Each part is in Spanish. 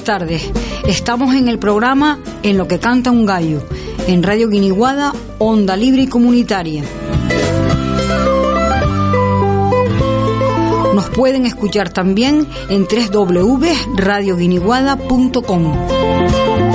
Buenas tardes. Estamos en el programa En lo que canta un gallo, en Radio Guiniguada, Onda Libre y Comunitaria. Nos pueden escuchar también en www.radioguiniguada.com.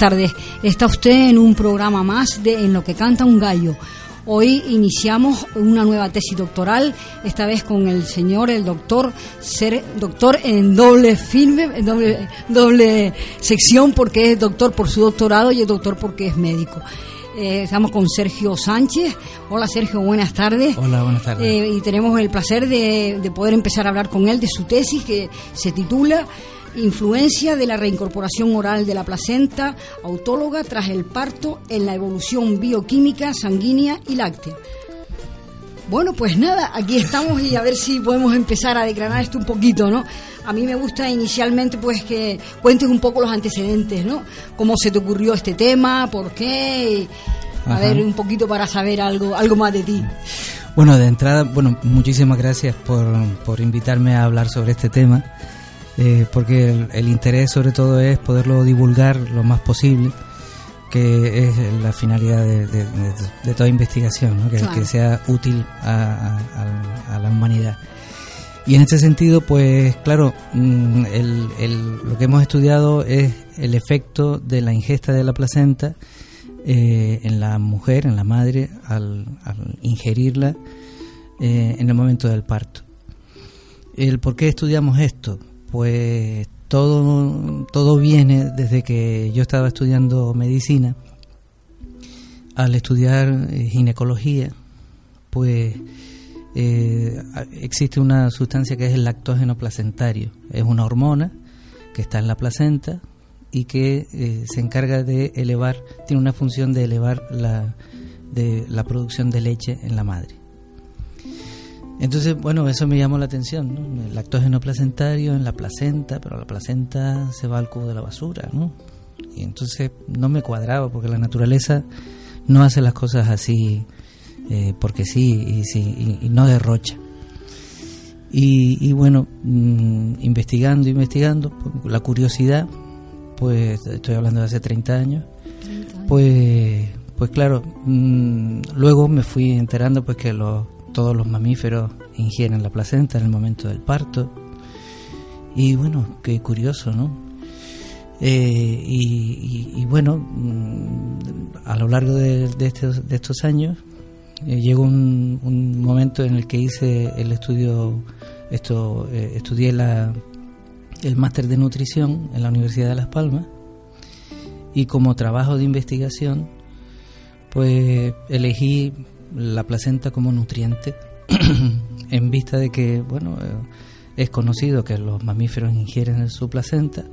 tardes. Está usted en un programa más de En lo que canta un gallo. Hoy iniciamos una nueva tesis doctoral, esta vez con el señor, el doctor, ser doctor en doble firme, en doble, doble sección, porque es doctor por su doctorado y es doctor porque es médico. Eh, estamos con Sergio Sánchez. Hola Sergio, buenas tardes. Hola, buenas tardes. Eh, y tenemos el placer de, de poder empezar a hablar con él de su tesis que se titula Influencia de la reincorporación oral de la placenta autóloga tras el parto en la evolución bioquímica sanguínea y láctea. Bueno, pues nada, aquí estamos y a ver si podemos empezar a declarar esto un poquito, ¿no? A mí me gusta inicialmente pues que cuentes un poco los antecedentes, ¿no? Cómo se te ocurrió este tema, por qué, a Ajá. ver un poquito para saber algo, algo más de ti. Bueno, de entrada, bueno, muchísimas gracias por, por invitarme a hablar sobre este tema, eh, porque el, el interés sobre todo es poderlo divulgar lo más posible, que es la finalidad de, de- de- de toda investigación, ¿no? que, Claro. que sea útil a, a- a la humanidad. Y en este sentido, pues claro, mm, el- el- lo que hemos estudiado es el efecto de la ingesta de la placenta eh, en la mujer, en la madre, al, al ingerirla eh, en el momento del parto. ¿El por qué estudiamos esto? Pues todo, todo viene desde que yo estaba estudiando medicina. Al estudiar eh, ginecología, pues eh, existe una sustancia que es el lactógeno placentario. Es una hormona que está en la placenta y que eh, se encarga de elevar, tiene una función de elevar la, de la producción de leche en la madre. Entonces, bueno, eso me llamó la atención, ¿no? El lactógeno placentario en la placenta, pero la placenta se va al cubo de la basura, ¿no? Y entonces no me cuadraba porque la naturaleza no hace las cosas así eh, porque sí y, sí y, y no derrocha. Y, y bueno, mm, investigando, investigando, la curiosidad, pues estoy hablando de hace 30 años, pues pues claro, mm, luego me fui enterando pues que los, todos los mamíferos ingieren la placenta en el momento del parto. Y bueno, qué curioso, ¿no? Eh, y, bueno, mm, a lo largo de, estos, de estos, años eh, llegó un, momento en el que hice el estudio, esto, eh, estudié la, el máster de nutrición en la Universidad de Las Palmas y como trabajo de investigación pues elegí la placenta como nutriente en vista de que, bueno, eh, es conocido que los mamíferos ingieren su placenta,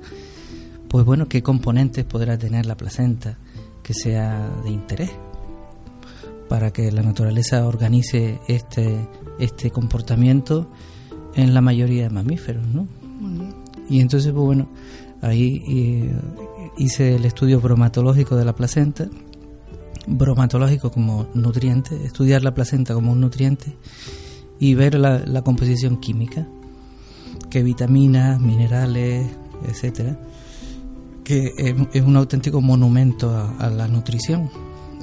pues bueno, ¿qué componentes podrá tener la placenta que sea de interés para que la naturaleza organice este, este comportamiento en la mayoría de mamíferos, ¿no? Y entonces, pues bueno, ahí eh, hice el estudio bromatológico de la placenta, bromatológico como nutriente, estudiar la placenta como un nutriente y ver la, composición química, que vitaminas, minerales, etcétera, que es, un auténtico monumento a, la nutrición.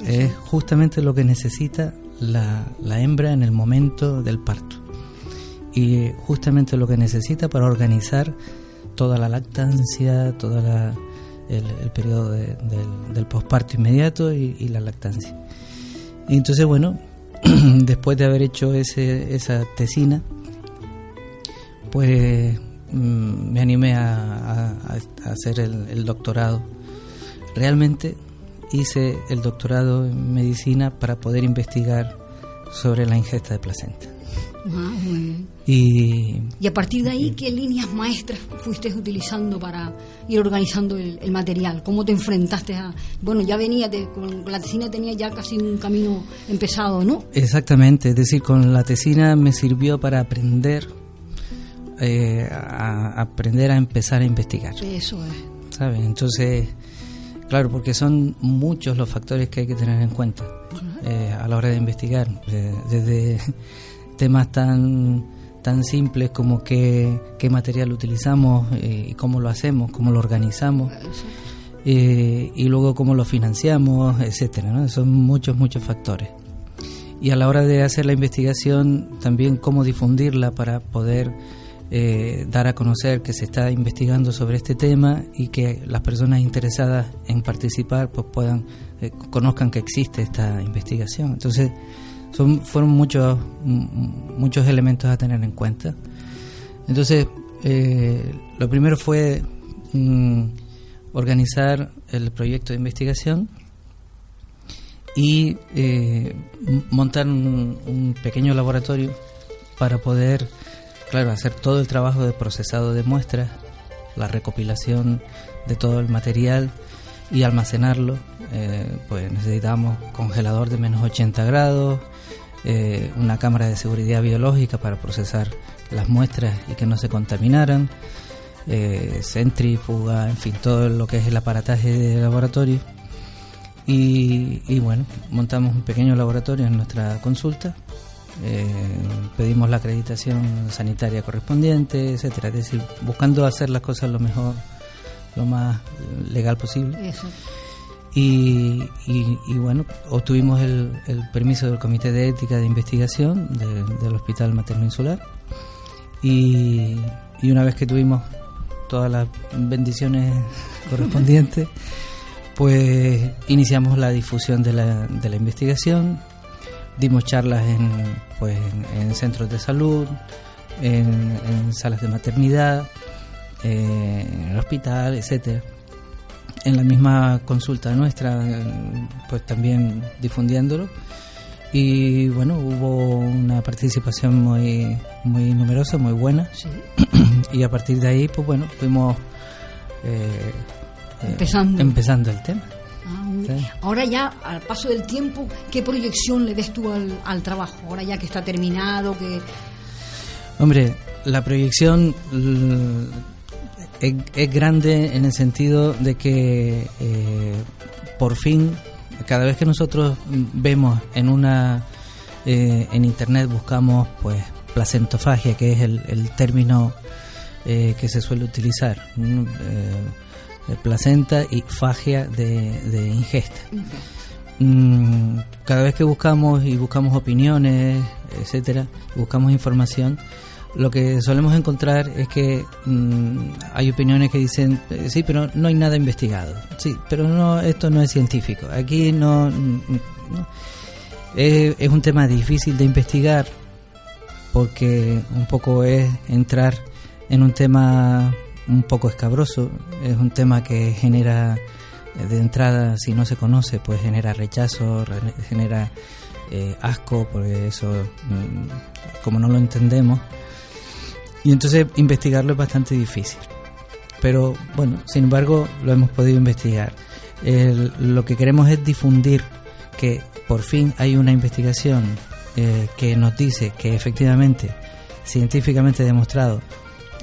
Es justamente lo que necesita la, la hembra en el momento del parto y justamente lo que necesita para organizar toda la lactancia, toda la el, periodo del, posparto inmediato y, la lactancia. Entonces, bueno, después de haber hecho ese, esa tesina, pues mm, me animé a, hacer el, doctorado. Realmente hice el doctorado en medicina para poder investigar sobre la ingesta de placenta. Y, y a partir de ahí, ¿qué líneas maestras fuiste utilizando para ir organizando el, material? ¿Cómo te enfrentaste a...? Bueno, ya venía, con la tesina tenía ya casi un camino empezado, ¿no? Exactamente, es decir, con la tesina me sirvió para aprender, eh, a aprender a empezar a investigar. Eso es. ¿Sabes? Entonces, claro, porque son muchos los factores que hay que tener en cuenta eh, a la hora de investigar, eh, desde temas tan tan simples como qué, qué material utilizamos eh, y cómo lo hacemos, cómo lo organizamos eh, y luego cómo lo financiamos, etcétera. Son muchos, muchos factores. Y a la hora de hacer la investigación, también cómo difundirla para poder eh, dar a conocer que se está investigando sobre este tema y que las personas interesadas en participar pues puedan conozcan que existe esta investigación. Entonces, son, fueron muchos, muchos elementos a tener en cuenta. Entonces, eh, lo primero fue mm, organizar el proyecto de investigación y eh, montar un, pequeño laboratorio para poder, claro, hacer todo el trabajo de procesado de muestras, la recopilación de todo el material y almacenarlo. Eh, pues necesitamos congelador de menos 80 grados, eh, una cámara de seguridad biológica para procesar las muestras y que no se contaminaran, eh, centrífuga, en fin, todo lo que es el aparataje de laboratorio. Y, bueno, montamos un pequeño laboratorio en nuestra consulta, eh, pedimos la acreditación sanitaria correspondiente, etcétera, es decir, buscando hacer las cosas lo mejor, lo más legal posible. Y, bueno, obtuvimos el, permiso del Comité de Ética de Investigación del Hospital Materno Insular. Y, una vez que tuvimos todas las bendiciones correspondientes, pues iniciamos la difusión de la, investigación, dimos charlas en, pues, en, centros de salud, en, salas de maternidad, eh, en el hospital, etcétera en la misma consulta nuestra, pues también difundiéndolo. Y bueno, hubo una participación muy, muy numerosa, muy buena. y a partir de ahí, pues bueno, fuimos eh, empezando. empezando el tema. Ah, Ahora ya, al paso del tiempo, ¿qué proyección le ves tú al, al trabajo? Ahora ya que está terminado, que... Hombre, la proyección es, grande en el sentido de que eh, por fin, cada vez que nosotros vemos en una eh, en internet buscamos pues placentofagia, que es el, término eh, que se suele utilizar. placenta y fagia de, ingesta. Mm, cada vez que buscamos y buscamos opiniones, etcétera, buscamos información, lo que solemos encontrar es que mm, hay opiniones que dicen eh, sí, pero no hay nada investigado. Sí, pero no, esto no es científico. Aquí no, mm, Es, es, un tema difícil de investigar porque un poco es entrar en un tema un poco escabroso. Es un tema que genera eh, de entrada, si no se conoce, pues genera rechazo, genera eh, asco, porque eso, mm, como no lo entendemos, y entonces investigarlo es bastante difícil. Pero bueno, sin embargo, lo hemos podido investigar. lo que queremos es difundir que por fin hay una investigación eh, que nos dice que efectivamente, científicamente demostrado,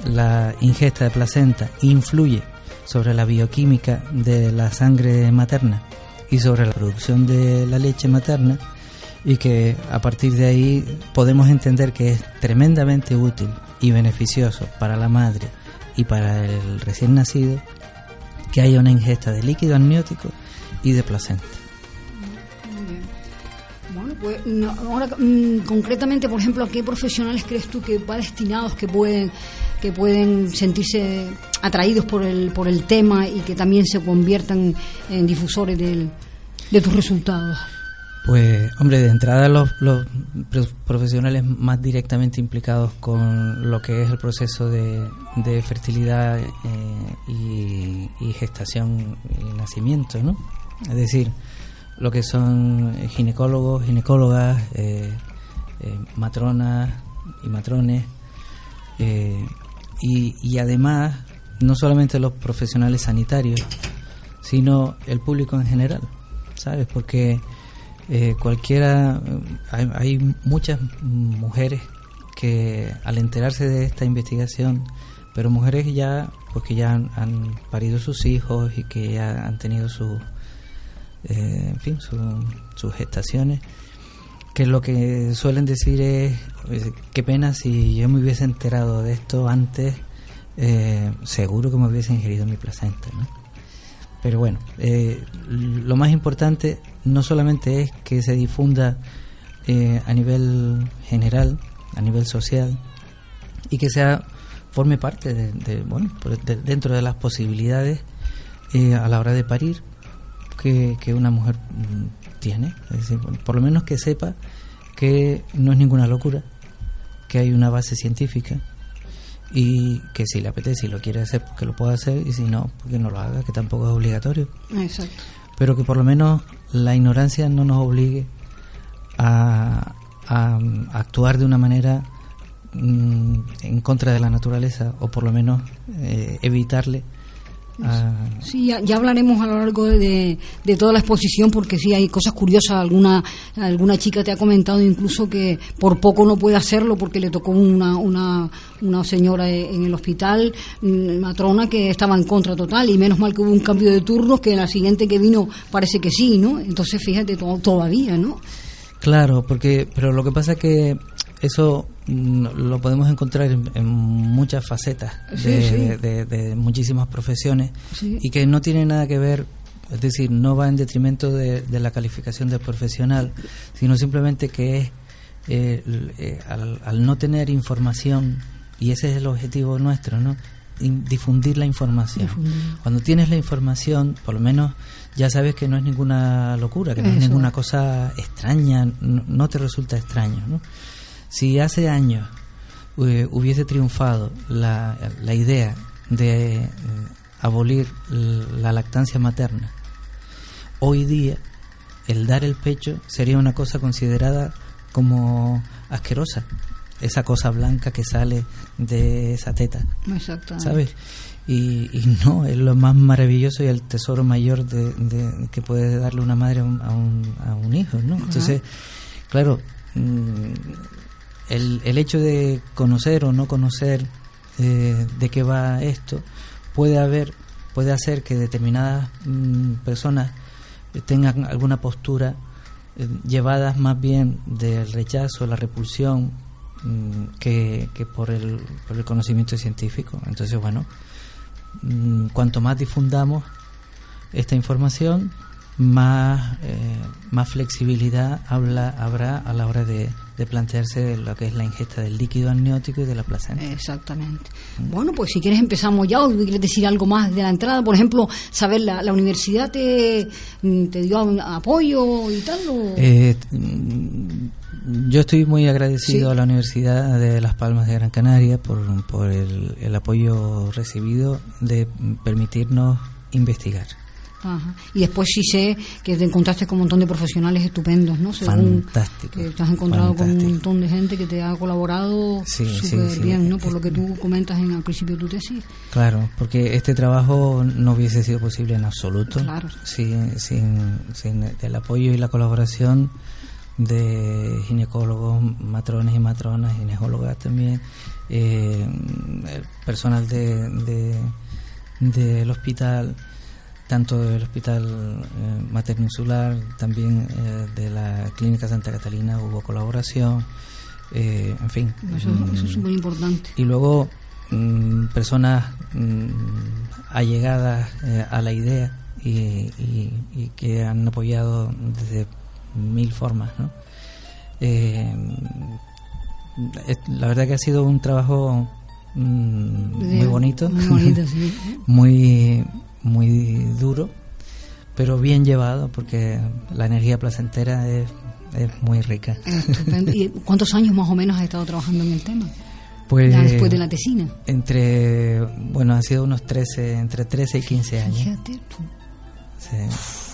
la ingesta de placenta influye sobre la bioquímica de la sangre materna y sobre la producción de la leche materna y que a partir de ahí podemos entender que es tremendamente útil y beneficioso para la madre y para el recién nacido que haya una ingesta de líquido amniótico y de placenta. Bueno, pues ahora mm, concretamente, por ejemplo, ¿a qué profesionales crees tú que va destinados que pueden que pueden sentirse atraídos por el por el tema y que también se conviertan en difusores de tus resultados? Pues, hombre, de entrada los, los, profesionales más directamente implicados con lo que es el proceso de, de fertilidad eh, y, gestación y nacimiento, ¿no? Es decir, lo que son ginecólogos, ginecólogas, eh, eh, matronas y matrones, y, y además no solamente los profesionales sanitarios, sino el público en general, ¿sabes? Porque eh, cualquiera, hay, muchas mujeres que al enterarse de esta investigación, pero mujeres ya, pues que ya han, parido sus hijos y que ya han tenido su, eh, en fin, sus gestaciones, que lo que suelen decir es, qué pena si yo me hubiese enterado de esto antes, eh, seguro que me hubiese ingerido mi placenta, ¿no? Pero bueno, lo más importante no solamente es que se difunda eh, a nivel general, a nivel social, y que sea forme parte de, bueno, dentro de las posibilidades eh, a la hora de parir que, una mujer mm, tiene. Por lo menos que sepa que no es ninguna locura, que hay una base científica y que si le apetece y lo quiere hacer, que lo pueda hacer y si no, que no lo haga, que tampoco es obligatorio. Exacto. Pero que por lo menos la ignorancia no nos obligue a, actuar de una manera mm, en contra de la naturaleza o por lo menos eh, evitarle Ah. Sí, ya, hablaremos a lo largo de, toda la exposición porque sí hay cosas curiosas. Alguna alguna chica te ha comentado incluso que por poco no puede hacerlo porque le tocó una, una, una señora en el hospital, mm, matrona, que estaba en contra total y menos mal que hubo un cambio de turnos que la siguiente que vino parece que sí, ¿no? Entonces fíjate todavía, ¿no? Claro, porque pero lo que pasa es que eso lo podemos encontrar en, muchas facetas de, muchísimas profesiones y que no tiene nada que ver, es decir, no va en detrimento de, la calificación del profesional, sino simplemente que es eh, eh, al, no tener información, y ese es el objetivo nuestro, ¿no? difundir la información. Cuando tienes la información, por lo menos ya sabes que no es ninguna locura, que no es ninguna cosa extraña, no, no te resulta extraño, ¿no? Si hace años eh, hubiese triunfado la, la idea de eh, abolir la lactancia materna, hoy día el dar el pecho sería una cosa considerada como asquerosa, esa cosa blanca que sale de esa teta. ¿Sabes? Y, no, es lo más maravilloso y el tesoro mayor de, que puede darle una madre a un, a un, hijo, ¿no? Entonces, claro, mm, el, el hecho de conocer o no conocer eh, de qué va esto puede haber puede hacer que determinadas mm, personas tengan alguna postura eh, llevadas más bien del rechazo, la repulsión mm, que, que por, el, por el conocimiento científico. Entonces, bueno, mm, cuanto más difundamos esta información, más, eh, más flexibilidad habla, habrá a la hora de, de, plantearse lo que es la ingesta del líquido amniótico y de la placenta. Exactamente. Bueno, pues si quieres empezamos ya o quieres decir algo más de la entrada. Por ejemplo, saber, ¿la, la universidad te, te dio apoyo y tal? O? Eh, yo estoy muy agradecido Sí. a la Universidad de Las Palmas de Gran Canaria por, por el, el apoyo recibido de permitirnos investigar. Ajá. Y después sí sé que te encontraste con un montón de profesionales estupendos, ¿no? Según Fantástico, Que te has encontrado con un montón de gente que te ha colaborado Sí, sí, súper sí. bien, ¿no? Por lo que tú comentas en al principio de tu tesis. Claro, porque este trabajo no hubiese sido posible en absoluto Claro. sin, sin, sin el apoyo y la colaboración de ginecólogos, matrones y matronas, ginecólogas también, eh, el personal de, de- del hospital, tanto del hospital eh, materno insular, también eh, de la clínica Santa Catalina hubo colaboración, eh, en fin. Eso, mm, eso es súper importante. y luego mm, personas mm, allegadas eh, a la idea y, y- y que han apoyado desde mil formas ¿no? Eh, la verdad que ha sido un trabajo mm, muy bonito Muy bonito, sí. muy muy duro pero bien llevado porque la energía placentera es, es muy rica Estupendo. ¿Y cuántos años más o menos has estado trabajando en el tema? pues Ya después de la tesina. Entre, bueno, han sido unos 13, entre 13 y 15 años. Fíjate tú. Sí.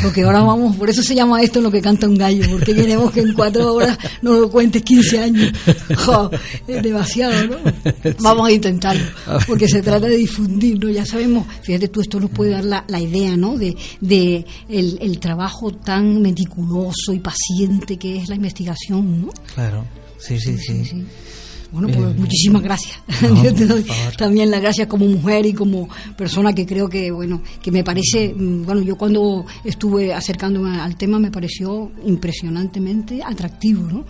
Porque ahora vamos, por eso se llama esto lo que canta un gallo, porque queremos que en cuatro horas nos lo cuentes 15 años. Es demasiado, ¿no? Vamos a intentarlo, porque se trata de difundir, ¿no? Ya sabemos, fíjate tú, esto nos puede dar la, la idea, ¿no? De, de el, el trabajo tan meticuloso y paciente que es la investigación, ¿no? Claro, sí, sí, sí. sí. Bueno, pues Eh, muchísimas gracias. no, Yo te doy también las gracias como mujer y como persona que creo que, bueno, que me parece, mm, bueno, yo cuando estuve acercándome al tema me pareció impresionantemente atractivo, ¿no?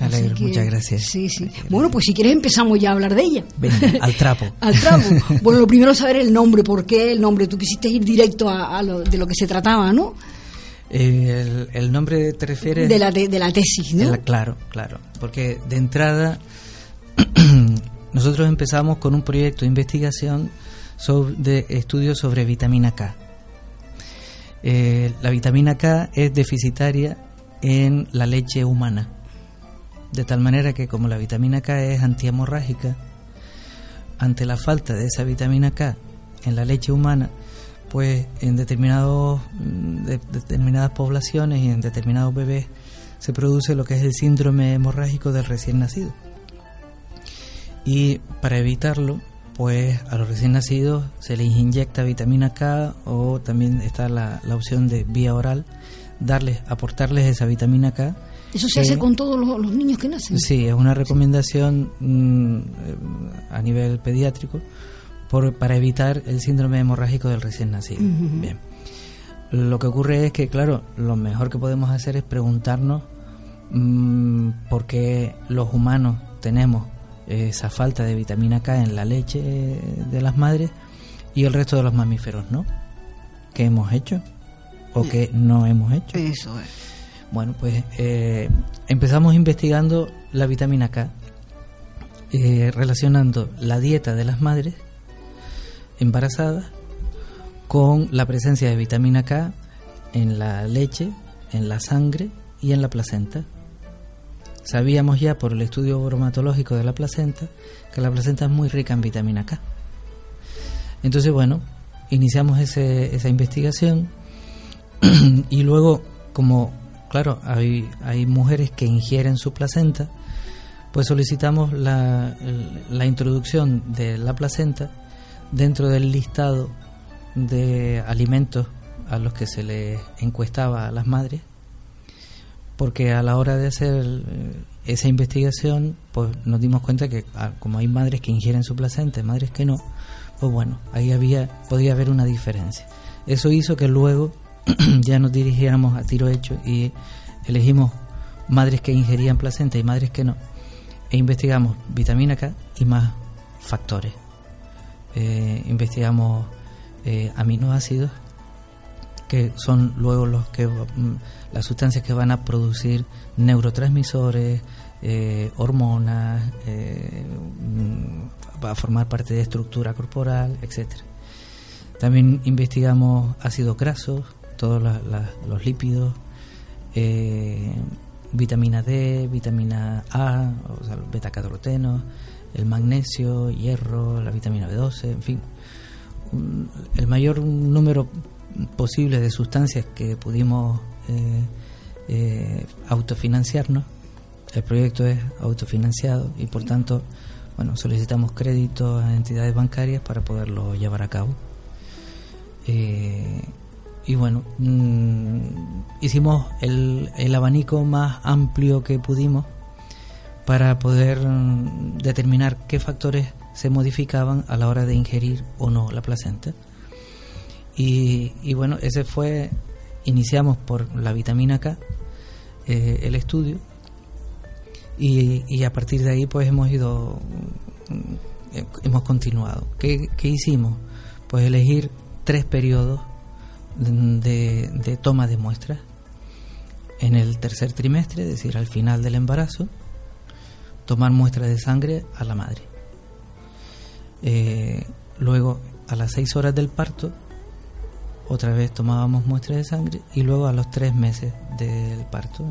Alegro, que- muchas gracias. Sí, sí. Bueno, pues si quieres empezamos ya a hablar de ella. Venga, al trapo. Al trapo. Bueno, lo primero es saber el nombre, ¿por qué el nombre? Tú quisiste ir directo a, a lo, de lo que se trataba, ¿no? Eh, el, el nombre te refieres. De la, de la tesis, ¿no? la- claro, claro. Porque de entrada, nosotros empezamos con un proyecto de investigación sobre, de estudios sobre vitamina K. Eh, la vitamina K es deficitaria en la leche humana. De tal manera que como la vitamina K es antihemorrágica, ante la falta de esa vitamina K en la leche humana, pues en determinados mm, de- determinadas poblaciones y en determinados bebés se produce lo que es el síndrome hemorrágico del recién nacido. Y para evitarlo, pues a los recién nacidos se les inyecta vitamina K o también está la, la opción de vía oral, darles, aportarles esa vitamina K. Eso se hace con todos los, los niños que nacen. Sí, es una recomendación mm, eh, a nivel pediátrico por, para evitar el síndrome hemorrágico del recién nacido. Bien. Lo que ocurre es que, claro, lo mejor que podemos hacer es preguntarnos mm, por qué los humanos tenemos esa falta de vitamina K en la leche de las madres y el resto de los mamíferos, ¿no? ¿Qué hemos hecho? ¿O qué no hemos hecho? Eso es. Bueno, pues eh, empezamos investigando la vitamina K, eh, relacionando la dieta de las madres embarazadas con la presencia de vitamina K en la leche, en la sangre y en la placenta. Sabíamos ya por el estudio bromatológico de la placenta que la placenta es muy rica en vitamina K. Entonces, bueno, iniciamos ese- esa investigación y luego, como, claro, hay, mujeres que ingieren su placenta, pues solicitamos la, la introducción de la placenta dentro del listado de alimentos a los que se les encuestaba a las madres, porque a la hora de hacer eh, esa investigación, pues nos dimos cuenta que ah, como hay madres que ingieren su placenta madres que no, pues bueno, ahí había podía haber una diferencia. Eso hizo que luego ya nos dirigiéramos a tiro hecho y elegimos madres que ingerían placenta y madres que no, e investigamos vitamina K y más factores. eh, investigamos eh, aminoácidos, que son luego los que mm, las sustancias que van a producir neurotransmisores, eh, hormonas, mm, va a formar parte de estructura corporal, etcétera. También investigamos ácidos grasos, todos los lípidos, vitamina D, vitamina A, o sea, beta-caroteno, el magnesio, hierro, la vitamina B12, en fin, el mayor número posible de sustancias que pudimos eh, eh, autofinanciarnos. El proyecto es autofinanciado y por tanto, bueno, solicitamos créditos a entidades bancarias para poderlo llevar a cabo. Eh, y bueno, mm, hicimos el, el abanico más amplio que pudimos para poder mm, determinar qué factores se modificaban a la hora de ingerir o no la placenta. Y, bueno, ese fue, iniciamos por la vitamina K, eh, el estudio, y, a partir de ahí pues hemos ido, mm, hemos continuado. ¿Qué, hicimos? Pues elegir tres periodos de, de toma de muestras. En el tercer trimestre, es decir, al final del embarazo, tomar muestras de sangre a la madre. Eh, luego, a las seis horas del parto, otra vez tomábamos muestras de sangre y luego a los tres meses del parto,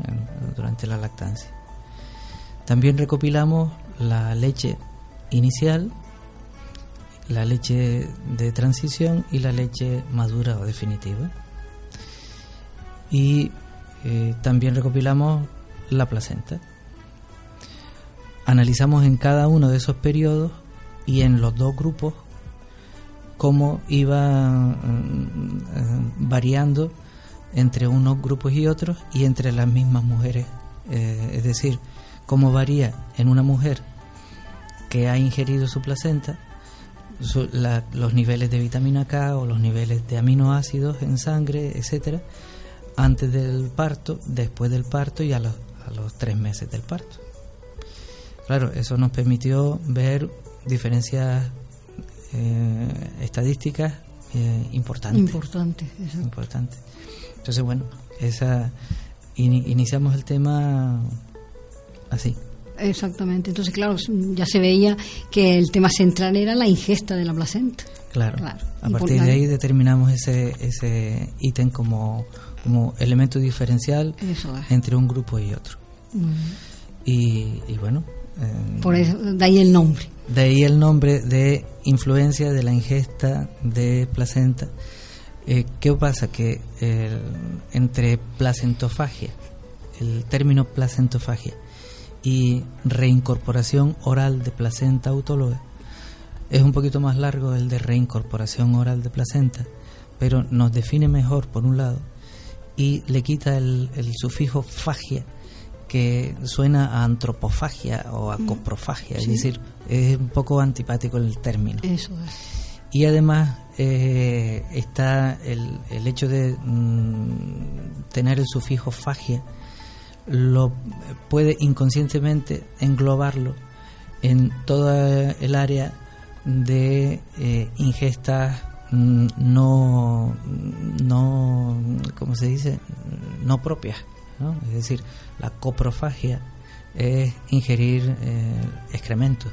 durante la lactancia. También recopilamos la leche inicial, la leche de transición y la leche madura o definitiva. Y eh, también recopilamos la placenta. Analizamos en cada uno de esos periodos y en los dos grupos cómo iba mm, eh, variando entre unos grupos y otros y entre las mismas mujeres. Eh, es decir, cómo varía en una mujer que ha ingerido su placenta los niveles de vitamina K o los niveles de aminoácidos en sangre, etcétera, antes del parto, después del parto y a los, a los tres meses del parto. Claro, eso nos permitió ver diferencias eh, estadísticas eh, importantes. Importantes, Importante. Entonces, bueno, esa iniciamos el tema así. Exactamente. Entonces, claro, ya se veía que el tema central era la ingesta de la placenta. Claro. A partir de ahí determinamos ese ese ítem como, como elemento diferencial entre un grupo y otro. y, y, bueno, por eso, de ahí el nombre. De ahí el nombre de influencia de la ingesta de placenta. Eh, ¿Qué pasa? Que entre placentofagia, el término placentofagia, y reincorporación oral de placenta autóloga, es un poquito más largo el de reincorporación oral de placenta, pero nos define mejor por un lado y le quita el, el sufijo fagia, que suena a antropofagia o a mm. coprofagia, es decir, es un poco antipático el término. Eso es. Y además eh, está el, el hecho de mm, tener el sufijo fagia, lo puede inconscientemente englobarlo en toda el área de eh, ingestas mm, no, no, ¿cómo se dice? No propias. Es decir, la coprofagia es ingerir eh, excremento.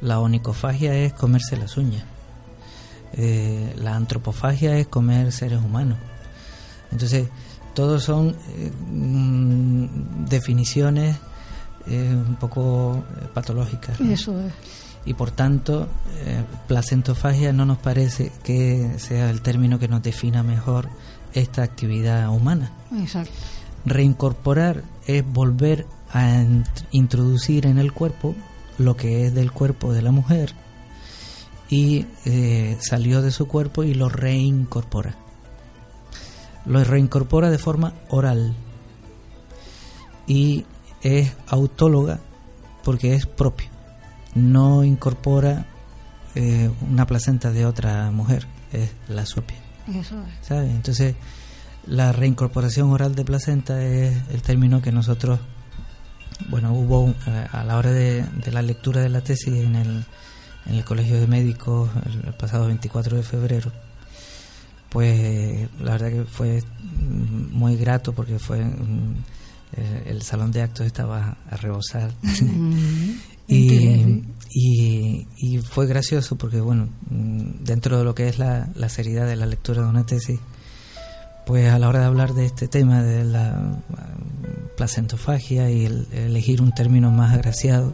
La onicofagia es comerse las uñas. Eh, la antropofagia es comer seres humanos. Entonces, todos son eh, mm, definiciones un poco patológicas. Eso es. Y por tanto, placentofagia no nos parece que sea el término que nos defina mejor esta actividad humana. Exacto. Reincorporar es volver a introducir en el cuerpo lo que es del cuerpo de la mujer y eh, salió de su cuerpo y lo reincorpora. Lo reincorpora de forma oral y es autóloga porque es propio. No incorpora eh, una placenta de otra mujer, es la propia. Eso Entonces, la reincorporación oral de placenta es el término que nosotros, bueno, hubo eh, a la hora de, la lectura de la tesis en el, en el Colegio de Médicos el, pasado 24 de febrero, pues la verdad que fue muy grato porque fue mm, eh, el salón de actos estaba a rebosar. Y, y, fue gracioso porque bueno mm, dentro de lo que es la, seriedad de la lectura de una tesis pues a la hora de hablar de este tema de la placentofagia y el, elegir un término más agraciado,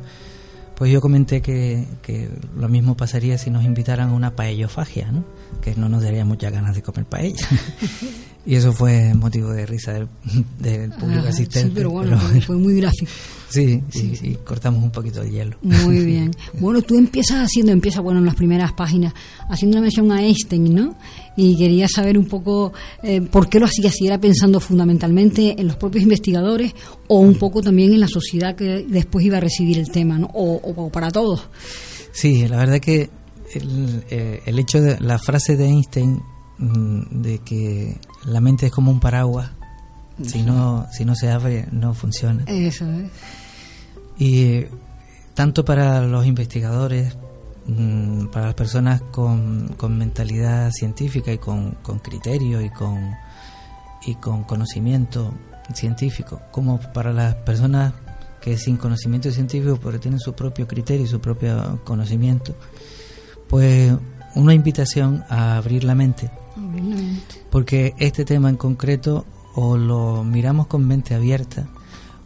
pues yo comenté que, que, lo mismo pasaría si nos invitaran a una paellofagia, ¿no? que no nos daría muchas ganas de comer paella. y eso fue motivo de risa del, público asistente. Sí, pero bueno, fue muy gráfico. Sí, y, cortamos un poquito de hielo. Muy bien. Bueno, tú empiezas haciendo, empieza bueno en las primeras páginas, haciendo una mención a Einstein, ¿no? Y quería saber un poco eh, por qué lo hacías, si era pensando fundamentalmente en los propios investigadores o un poco también en la sociedad que después iba a recibir el tema, ¿no? O, para todos. Sí, la verdad que el, eh, el hecho de la frase de Einstein mm, de que la mente es como un paraguas si no, si no se abre, no funciona. Eso es. Y tanto para los investigadores, mm, para las personas con, con mentalidad científica y con, con, criterio y con, y con conocimiento científico, como para las personas que sin conocimiento científico, porque tienen su propio criterio y su propio conocimiento, pues una invitación a abrir la mente. Porque este tema en concreto o lo miramos con mente abierta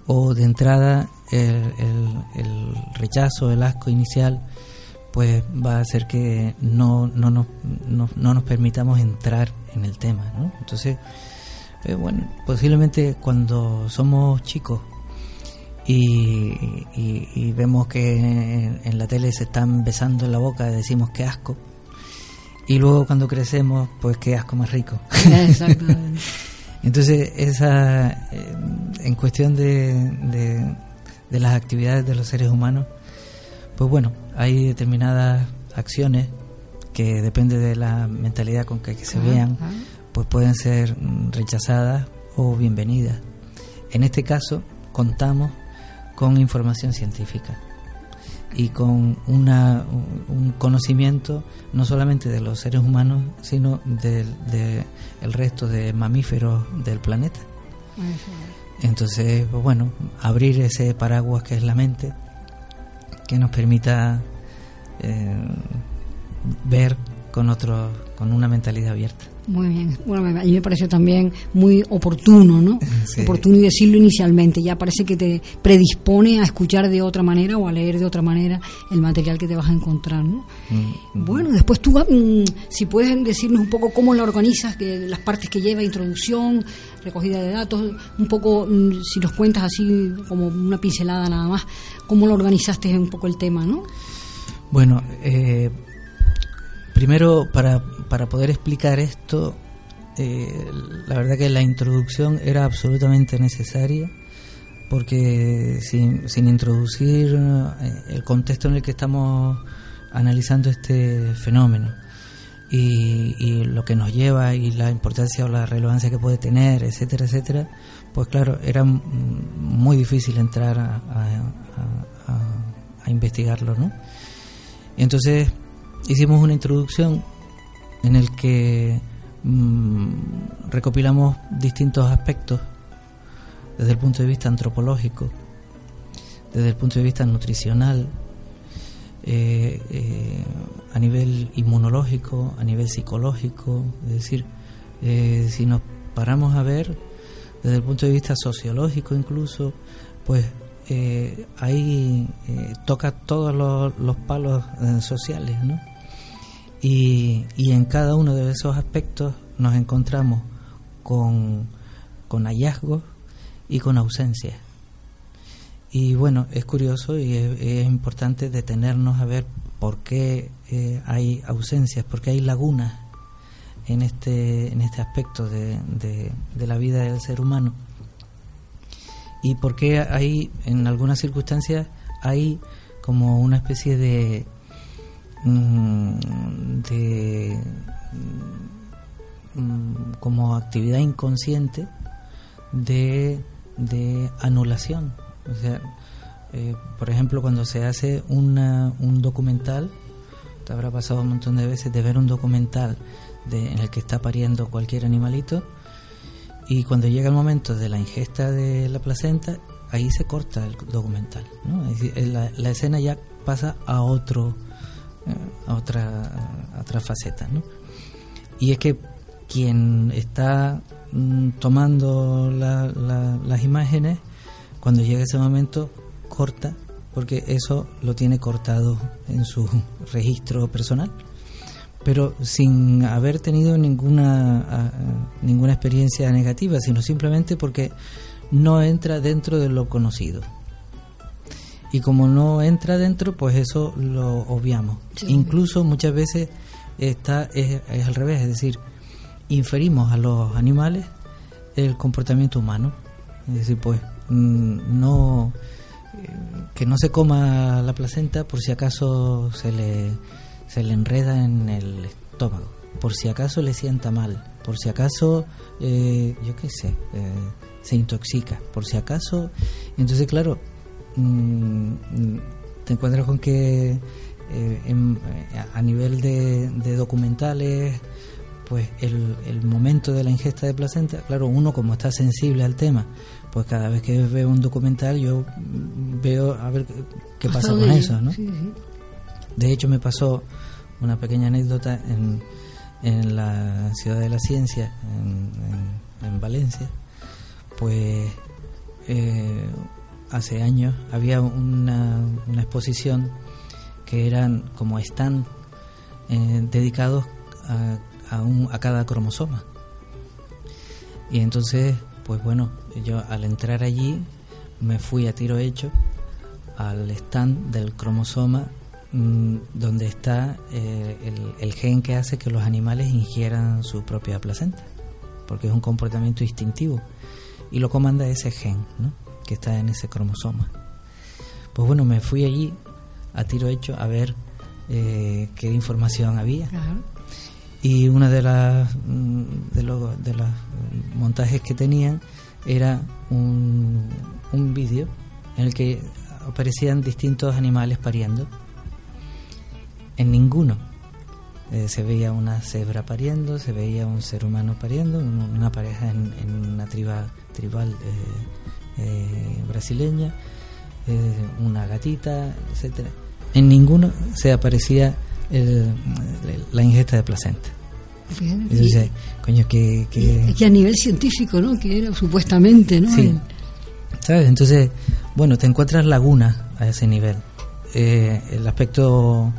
o de entrada el, rechazo, el asco inicial, pues va a hacer que no, no, no, no, nos permitamos entrar en el tema. ¿no? Entonces, eh, bueno, posiblemente cuando somos chicos y, y, vemos que en, en, la tele se están besando en la boca, decimos que asco. Y luego cuando crecemos, pues qué asco más rico. Exactamente. Entonces, esa, eh, en cuestión de, de, las actividades de los seres humanos, pues bueno, hay determinadas acciones que depende de la mentalidad con que, se vean, pues pueden ser rechazadas o bienvenidas. En este caso, contamos con información científica y con una, un conocimiento no solamente de los seres humanos, sino del de, el resto de mamíferos del planeta. Entonces, pues bueno, abrir ese paraguas que es la mente, que nos permita eh, ver con otro, con una mentalidad abierta. Muy bien. Bueno, a mí me pareció también muy oportuno, ¿no? Oportuno y decirlo inicialmente. Ya parece que te predispone a escuchar de otra manera o a leer de otra manera el material que te vas a encontrar, ¿no? Mm, mm. Bueno, después tú, mm, si puedes decirnos un poco cómo la organizas, que las partes que lleva, introducción, recogida de datos, un poco, si nos cuentas así como una pincelada nada más, cómo lo organizaste un poco el tema, ¿no? Bueno, eh, primero para para poder explicar esto, eh, la verdad que la introducción era absolutamente necesaria, porque sin, sin introducir eh, el contexto en el que estamos analizando este fenómeno y, lo que nos lleva y la importancia o la relevancia que puede tener, etcétera, etcétera, pues claro, era muy difícil entrar a, a investigarlo, ¿no? Entonces hicimos una introducción en el que mm, recopilamos distintos aspectos desde el punto de vista antropológico, desde el punto de vista nutricional, eh, eh, a nivel inmunológico, a nivel psicológico, es decir, eh, si nos paramos a ver desde el punto de vista sociológico incluso, pues ahí toca todos los, los palos sociales, ¿no? Y, en cada uno de esos aspectos nos encontramos con, hallazgos y con ausencias. Y bueno, es curioso y es, importante detenernos a ver por qué eh, hay ausencias, por qué hay lagunas en este, en este aspecto de, de, la vida del ser humano. Y por qué hay, en algunas circunstancias, hay como una especie de de mm, como actividad inconsciente de, de anulación. O sea, eh, por ejemplo, cuando se hace una, un documental te habrá pasado un montón de veces de ver un documental de, en el que está pariendo cualquier animalito y cuando llega el momento de la ingesta de la placenta, ahí se corta el documental. ¿no? la, escena ya pasa a otro a otra, a otra faceta. ¿no? Y es que quien está mm, tomando las imágenes, cuando llega ese momento, corta, porque eso lo tiene cortado en su registro personal pero sin haber tenido ninguna ninguna experiencia negativa, sino simplemente porque no entra dentro de lo conocido. Y como no entra dentro, pues eso lo obviamos. Incluso muchas veces está es, al revés, es decir, inferimos a los animales el comportamiento humano. Es decir, pues mm, no eh, que no se coma la placenta por si acaso se le se le enreda en el estómago, por si acaso le sienta mal, por si acaso, eh, yo qué sé, eh, se intoxica, por si acaso. Entonces, claro, mm, te encuentras con que eh, a nivel de, documentales, pues el, el, momento de la ingesta de placenta, claro, uno como está sensible al tema, pues cada vez que veo un documental yo veo a ver qué pasa con eso, ¿no? De hecho, me pasó una pequeña anécdota en, en la Ciudad de la Ciencia, en, en, Valencia. Pues eh, hace años había una, exposición que eran como están eh, dedicados a, a, un, a cada cromosoma. Y entonces, pues bueno, yo al entrar allí me fui a tiro hecho al stand del cromosoma Mm, donde está eh, el, gen que hace que los animales ingieran su propia placenta, porque es un comportamiento instintivo y lo comanda ese gen que está en ese cromosoma. Pues bueno, me fui allí a tiro hecho a ver eh, qué información había. Y una de las mm, de, los, de los montajes que tenían era un, un vídeo en el que aparecían distintos animales pariendo en ninguno. Eh, se veía una cebra pariendo, se veía un ser humano pariendo, una pareja en, una triba, tribal eh, eh, brasileña, una gatita, etcétera. En ninguno se aparecía la ingesta de placenta. Entonces, coño, que, que... a nivel científico, ¿no? Que era supuestamente, ¿no? Sí. ¿Sabes? Entonces, bueno, te encuentras lagunas a ese nivel. el aspecto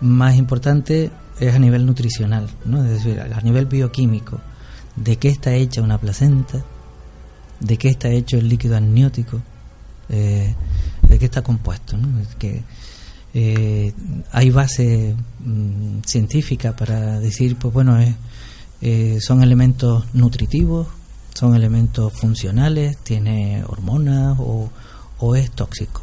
más importante es a nivel nutricional, ¿no? es decir, a nivel bioquímico, de qué está hecha una placenta, de qué está hecho el líquido amniótico, eh, de qué está compuesto. ¿no? que eh, hay base mm, científica para decir, pues bueno, eh, son elementos nutritivos, son elementos funcionales, tiene hormonas o, o es tóxico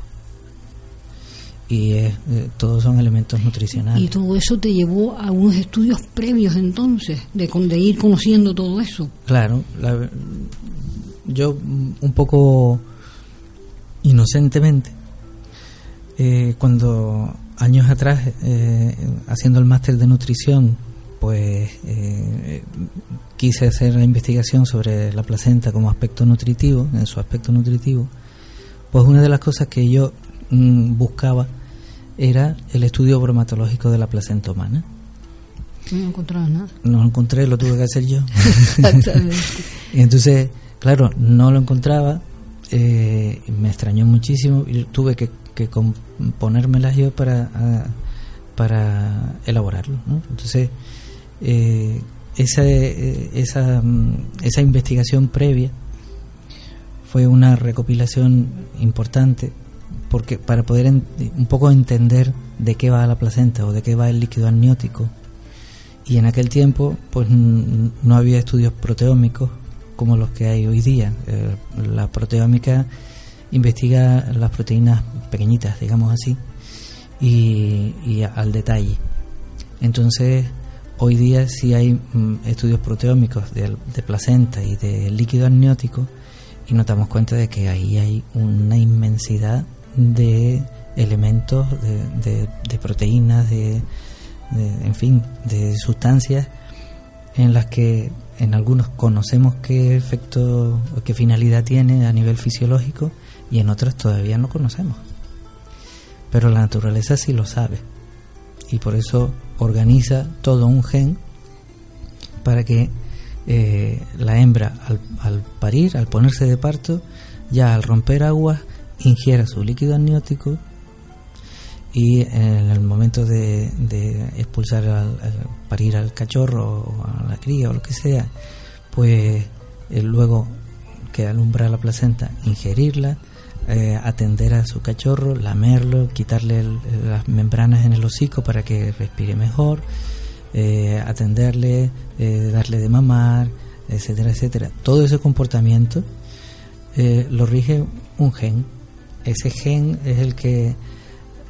y eh, todos son elementos nutricionales. Y todo eso te llevó a unos estudios previos entonces, de, de ir conociendo todo eso. Claro, yo un poco inocentemente, eh, cuando años atrás, eh, haciendo el máster de nutrición, pues quise hacer la investigación sobre la placenta como aspecto nutritivo, en su aspecto nutritivo, pues una de las cosas que yo mm, buscaba era el estudio bromatológico de la placenta humana. No encontraba nada. No lo encontré, lo tuve que hacer yo. Exactamente. entonces, claro, no lo encontraba, eh, me extrañó muchísimo y tuve que, que componérmelas yo para, para elaborarlo. Entonces, eh, esa, eh, esa, mm, esa investigación previa fue una recopilación importante porque para poder un poco entender de qué va la placenta o de qué va el líquido amniótico. Y en aquel tiempo pues no había estudios proteómicos como los que hay hoy día. Eh, la proteómica investiga las proteínas pequeñitas, digamos así, y, al detalle. Entonces, hoy día sí hay mm, estudios proteómicos de, de placenta y de líquido amniótico y nos damos cuenta de que ahí hay una inmensidad de elementos, de, de, proteínas, de, en fin, de sustancias en las que en algunos conocemos qué efecto o qué finalidad tiene a nivel fisiológico y en otras todavía no conocemos. Pero la naturaleza sí lo sabe y por eso organiza todo un gen para que eh, la hembra al, al, parir, al ponerse de parto, ya al romper aguas, ingiera su líquido amniótico y en el momento de, expulsar al, parir al cachorro o a la cría o lo que sea, pues eh, luego que alumbra la placenta, ingerirla, eh, atender a su cachorro, lamerlo, quitarle las membranas en el hocico para que respire mejor, eh, atenderle, darle de mamar, etcétera, etcétera. Todo ese comportamiento lo rige un gen. Ese gen es el que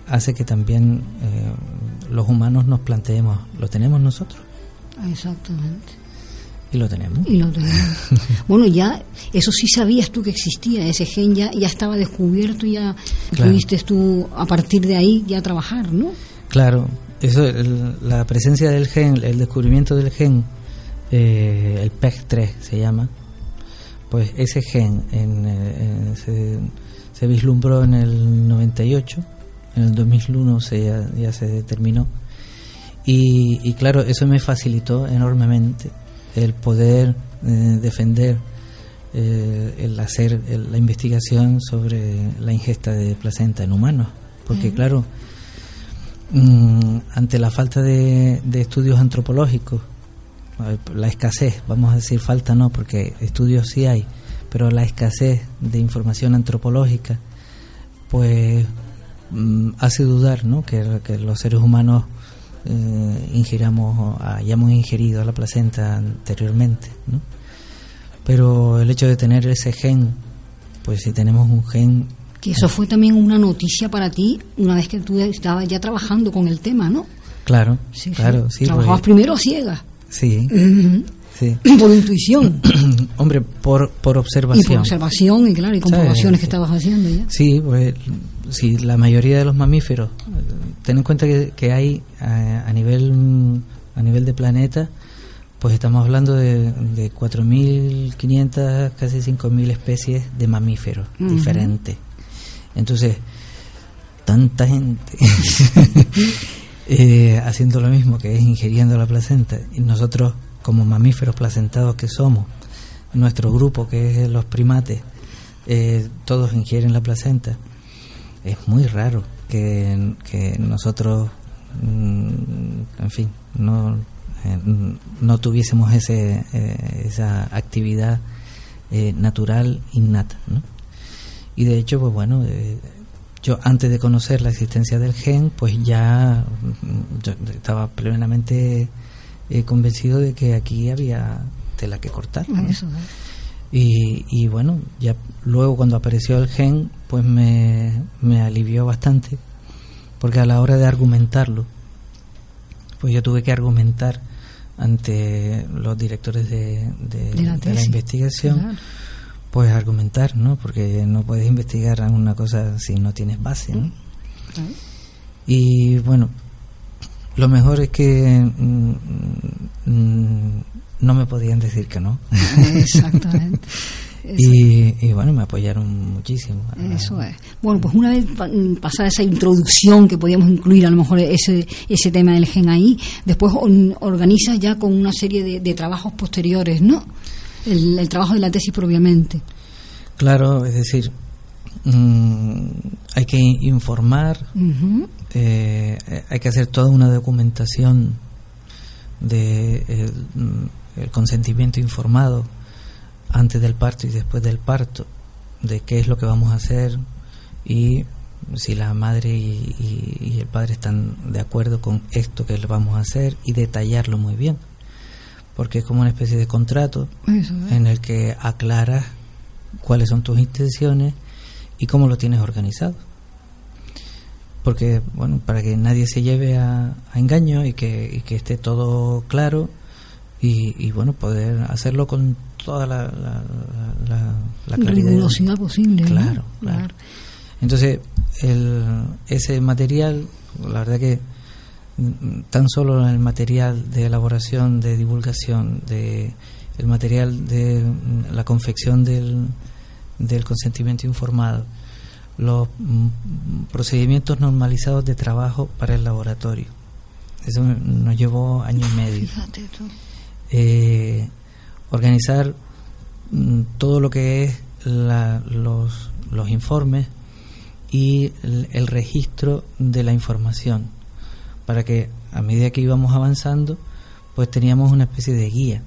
hace que también eh, los humanos nos planteemos, ¿lo tenemos nosotros? Exactamente. Y lo tenemos. Y lo tenemos. bueno, ya, eso sí sabías tú que existía, ese gen ya, ya estaba descubierto, ya pudiste tú a partir de ahí ya trabajar, ¿no? Claro, eso, la presencia del gen, el descubrimiento del gen, eh, el PEG3 se llama, pues ese gen en, eh, se, se vislumbró en el 98 en el 2001 se, ya, se determinó. Y, claro, eso me facilitó enormemente el poder eh, defender eh, el hacer la investigación sobre la ingesta de placenta en humanos. Porque claro, mm, ante la falta de, de estudios antropológicos, la escasez, vamos a decir falta no, porque estudios sí hay, pero la escasez de información antropológica, pues Mm, hace dudar ¿no? que, los seres humanos eh, ingiramos, hayamos ingerido la placenta anteriormente. ¿no? Pero el hecho de tener ese gen, pues si tenemos un gen... Que eso fue también una noticia para ti una vez que tú estabas ya trabajando con el tema, ¿no? Claro, sí, claro, sí. Trabajabas primero ciega. Sí. Por intuición. Hombre, por, por observación. Y por observación, y claro, y comprobaciones que estabas haciendo ya. Sí, pues sí, la mayoría de los mamíferos, ten en cuenta que, hay a, nivel a nivel de planeta, pues estamos hablando de, de 4.500, casi 5.000 especies de mamíferos diferentes. Entonces, tanta gente eh, haciendo lo mismo, que es ingiriendo la placenta, y nosotros como mamíferos placentados que somos, nuestro grupo que es los primates, eh, todos ingieren la placenta, es muy raro que, nosotros, mm, en fin, no, eh, no tuviésemos ese, eh, esa actividad natural innata. Y de hecho, pues bueno, yo antes de conocer la existencia del gen, pues ya mm, yo estaba plenamente convencido de que aquí había tela que cortar. Y, y, bueno, ya luego cuando apareció el gen, pues me, me alivió bastante, porque a la hora de argumentarlo, pues yo tuve que argumentar ante los directores de, de, la, investigación, pues argumentar, ¿no? Porque no puedes investigar una cosa si no tienes base, ¿no? Y bueno, lo mejor es que mm, mm, no me podían decir que no. Exactamente. Y, bueno, me apoyaron muchísimo. Eso es. Bueno, pues una vez pasada esa introducción que podíamos incluir a lo mejor ese, ese tema del gen ahí, después organizas ya con una serie de, trabajos posteriores, ¿no? El, trabajo de la tesis propiamente. Claro, es decir, mm, hay que informar, eh, hay que hacer toda una documentación de el, mm, el, consentimiento informado antes del parto y después del parto de qué es lo que vamos a hacer y si la madre y, el padre están de acuerdo con esto que le vamos a hacer y detallarlo muy bien porque es como una especie de contrato en el que aclaras cuáles son tus intenciones y cómo lo tienes organizado porque bueno para que nadie se lleve a, engaño y que, que, esté todo claro y, bueno poder hacerlo con toda la, la, la, claridad. posible claro, claro, entonces el, ese material la verdad que tan solo el material de elaboración, de divulgación, de el material de la confección del, del consentimiento informado, los mm, procedimientos normalizados de trabajo para el laboratorio. Eso nos llevó año y medio. Eh, organizar mm, todo lo que es los, los informes y el, registro de la información para que a medida que íbamos avanzando pues teníamos una especie de guía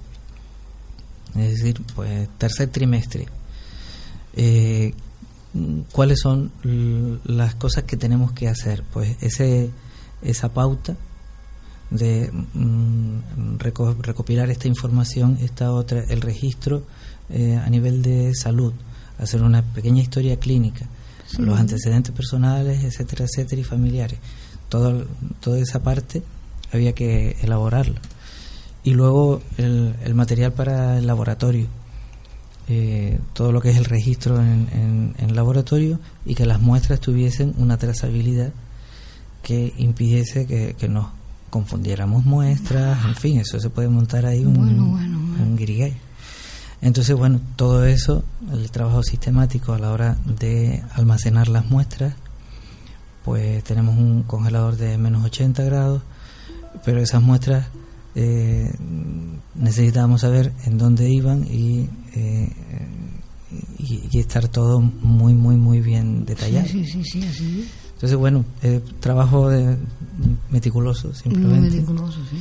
es decir pues tercer trimestre eh, cuáles son las cosas que tenemos que hacer pues ese esa pauta de mm, recopilar esta información esta otra el registro eh, a nivel de salud hacer una pequeña historia clínica los antecedentes personales, etcétera, etcétera, y familiares. Todo, toda esa parte había que elaborarla. Y luego el, el material para el laboratorio, eh, todo lo que es el registro en, en, laboratorio y que las muestras tuviesen una trazabilidad que impidiese que, que nos confundiéramos muestras, en fin, eso se puede montar ahí un, bueno, un entonces, bueno, todo eso, el trabajo sistemático a la hora de almacenar las muestras, pues tenemos un congelador de menos 80 grados, pero esas muestras eh, necesitábamos saber en dónde iban y, eh, y, estar todo muy, muy, muy bien detallado. Sí, sí, sí, así. Entonces, bueno, eh, trabajo de, meticuloso, simplemente. Muy meticuloso, sí.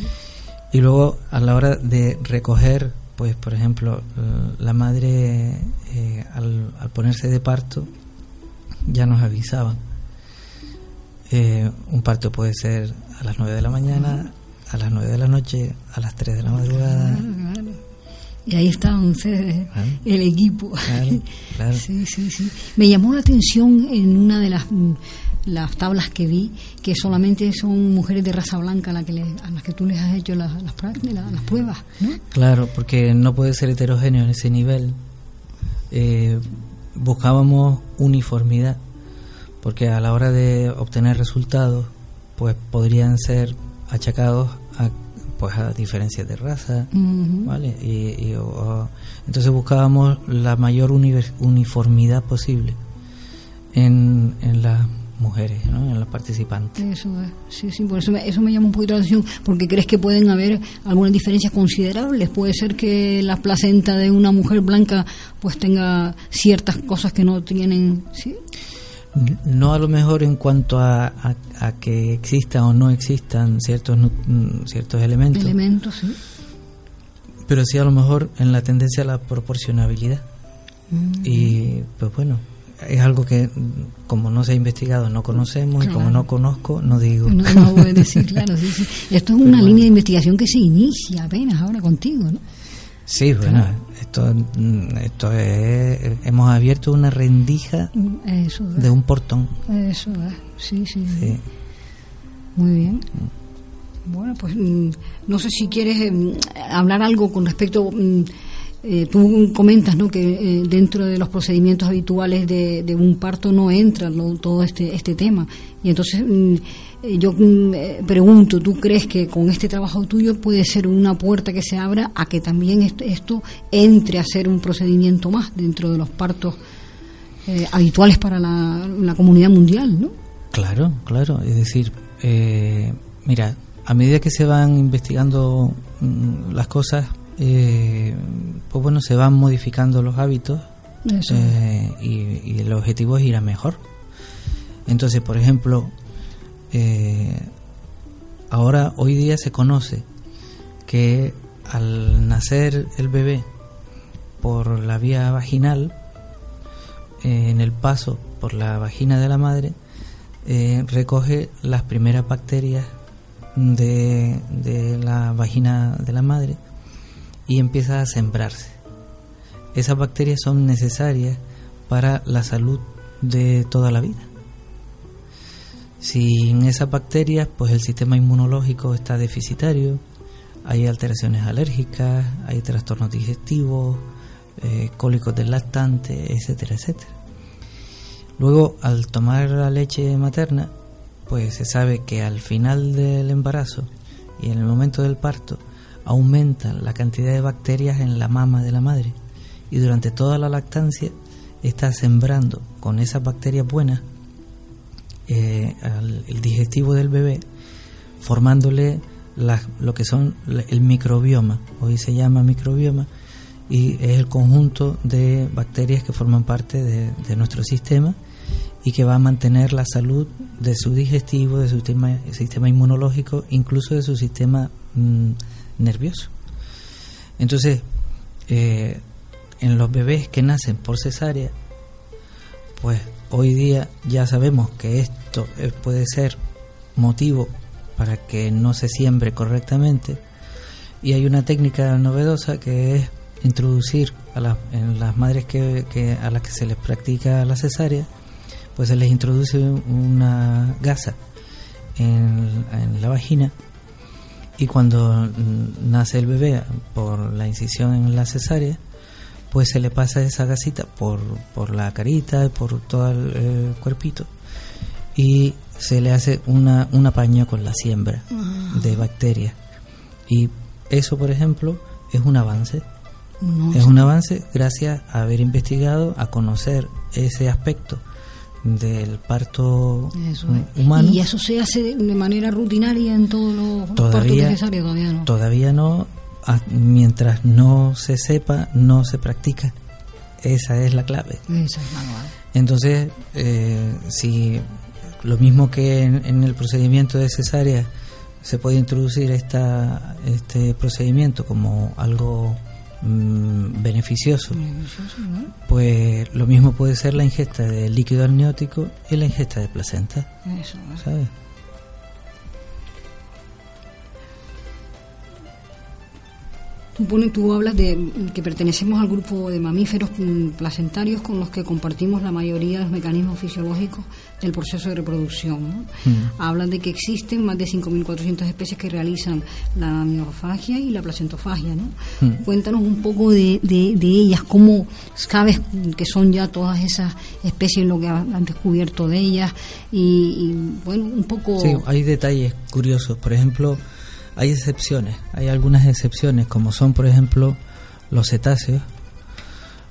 Y luego, a la hora de recoger pues por ejemplo la madre eh, al, ponerse de parto ya nos avisaban eh, un parto puede ser a las 9 de la mañana a las 9 de la noche a las 3 de la madrugada y ahí estaban ustedes el equipo claro, sí sí sí me llamó la atención en una de las las tablas que vi, que solamente son mujeres de raza blanca a, la que a las que tú les has hecho las, las, las, pruebas, ¿no? Claro, porque no puede ser heterogéneo en ese nivel. Eh, buscábamos uniformidad, porque a la hora de obtener resultados, pues podrían ser achacados pues a diferencias de raza, ¿vale? Y, entonces buscábamos la mayor uniformidad posible en, en las mujeres, ¿no? en los participantes. Eso sí, sí, por eso me, eso me llama un poquito la atención, porque crees que pueden haber algunas diferencias considerables. Puede ser que la placenta de una mujer blanca pues tenga ciertas cosas que no tienen, ¿sí? No a lo mejor en cuanto a, a, que existan o no existan ciertos, ciertos elementos. Elementos, sí. Pero sí a lo mejor en la tendencia a la proporcionabilidad. Mm. Y pues bueno, es algo que como no se ha investigado no conocemos y como no conozco no digo no, no voy a decir claro sí, sí. esto es una línea de investigación que se inicia apenas ahora contigo ¿no? sí bueno esto esto es hemos abierto una rendija de un portón eso es sí sí, sí. muy bien mm. bueno pues mm, no sé si quieres hablar algo con respecto mm, eh, tú comentas ¿no? que eh, dentro de los procedimientos habituales de, un parto no entra todo este, este tema. Y entonces mm, yo mm, pregunto, ¿tú crees que con este trabajo tuyo puede ser una puerta que se abra a que también esto, entre a ser un procedimiento más dentro de los partos habituales para la, la, comunidad mundial? ¿no? Claro, claro. Es decir, mira, a medida que se van investigando mm, las cosas, eh, pues bueno, se van modificando los hábitos eh, y, el objetivo es ir a mejor. Entonces, por ejemplo, eh, ahora, hoy día se conoce que al nacer el bebé por la vía vaginal, en el paso por la vagina de la madre, recoge las primeras bacterias de la vagina de la madre y empieza a sembrarse. Esas bacterias son necesarias para la salud de toda la vida. Sin esas bacterias, pues el sistema inmunológico está deficitario, hay alteraciones alérgicas, hay trastornos digestivos, eh, cólicos del lactante, etcétera, etcétera. Luego, al tomar la leche materna, pues se sabe que al final del embarazo y en el momento del parto aumenta la cantidad de bacterias en la mama de la madre y durante toda la lactancia está sembrando con esas bacterias buenas eh, el digestivo del bebé, formándole lo que son el microbioma, hoy se llama microbioma, y es el conjunto de bacterias que forman parte de, nuestro sistema y que va a mantener la salud de su digestivo, de su sistema, sistema inmunológico, incluso de su sistema mm, nervioso. Entonces, eh, en los bebés que nacen por cesárea, pues hoy día ya sabemos que esto eh, puede ser motivo para que no se siembre correctamente. Y hay una técnica novedosa que es introducir a en las madres que, a las que se les practica la cesárea pues se les introduce una gasa en la vagina y cuando nace el bebé por la incisión en la cesárea pues se le pasa esa gasita por, por la carita, y por todo el, cuerpito y se le hace una, un apaño con la siembra ah. de bacterias. Y eso, por ejemplo, es un avance. es un avance gracias a haber investigado, a conocer ese aspecto del parto humano. ¿Y eso se hace de manera rutinaria en todos los todavía, partos necesarios? Todavía no. Todavía no, mientras no se sepa, no se practica. Esa es la clave. Entonces, eh, si lo mismo que en, el procedimiento de cesárea se puede introducir esta, este procedimiento como algo mm, beneficioso, pues lo mismo puede ser la ingesta de líquido amniótico y la ingesta de placenta. ¿sabes? Tú, hablas de que pertenecemos al grupo de mamíferos mm, placentarios con los que compartimos la mayoría de los mecanismos fisiológicos del proceso de reproducción. Mm. Hablan de que existen más de 5.400 especies que realizan la amiofagia y la placentofagia. ¿no? Mm. Cuéntanos un poco de, de, ellas, cómo sabes que son ya todas esas especies, lo que han descubierto de ellas y, y bueno, un poco... Sí, hay detalles curiosos. Por ejemplo, hay excepciones, hay algunas excepciones, como son, por ejemplo, los cetáceos.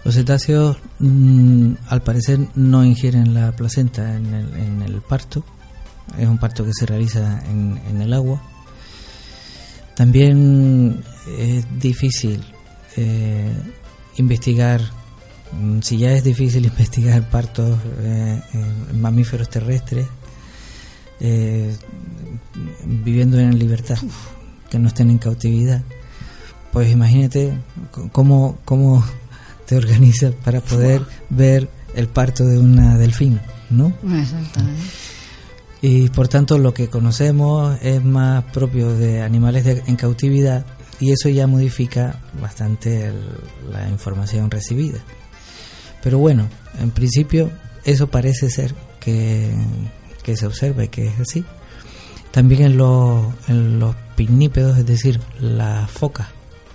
Los cetáceos, mm, al parecer, no ingieren la placenta en el, parto. Es un parto que se realiza en, el agua. También es difícil eh, investigar, mm, si ya es difícil investigar partos eh, en mamíferos terrestres, eh, viviendo en libertad que no estén en cautividad. Pues imagínate cómo, cómo te organizas para poder ver el parto de una delfina, ¿no? Exactamente. Y por tanto lo que conocemos es más propio de animales en cautividad y eso ya modifica bastante la información recibida. Pero bueno, en principio eso parece ser que, que se observa y que es así. También en los, en los pinnípedos, es decir, las focas,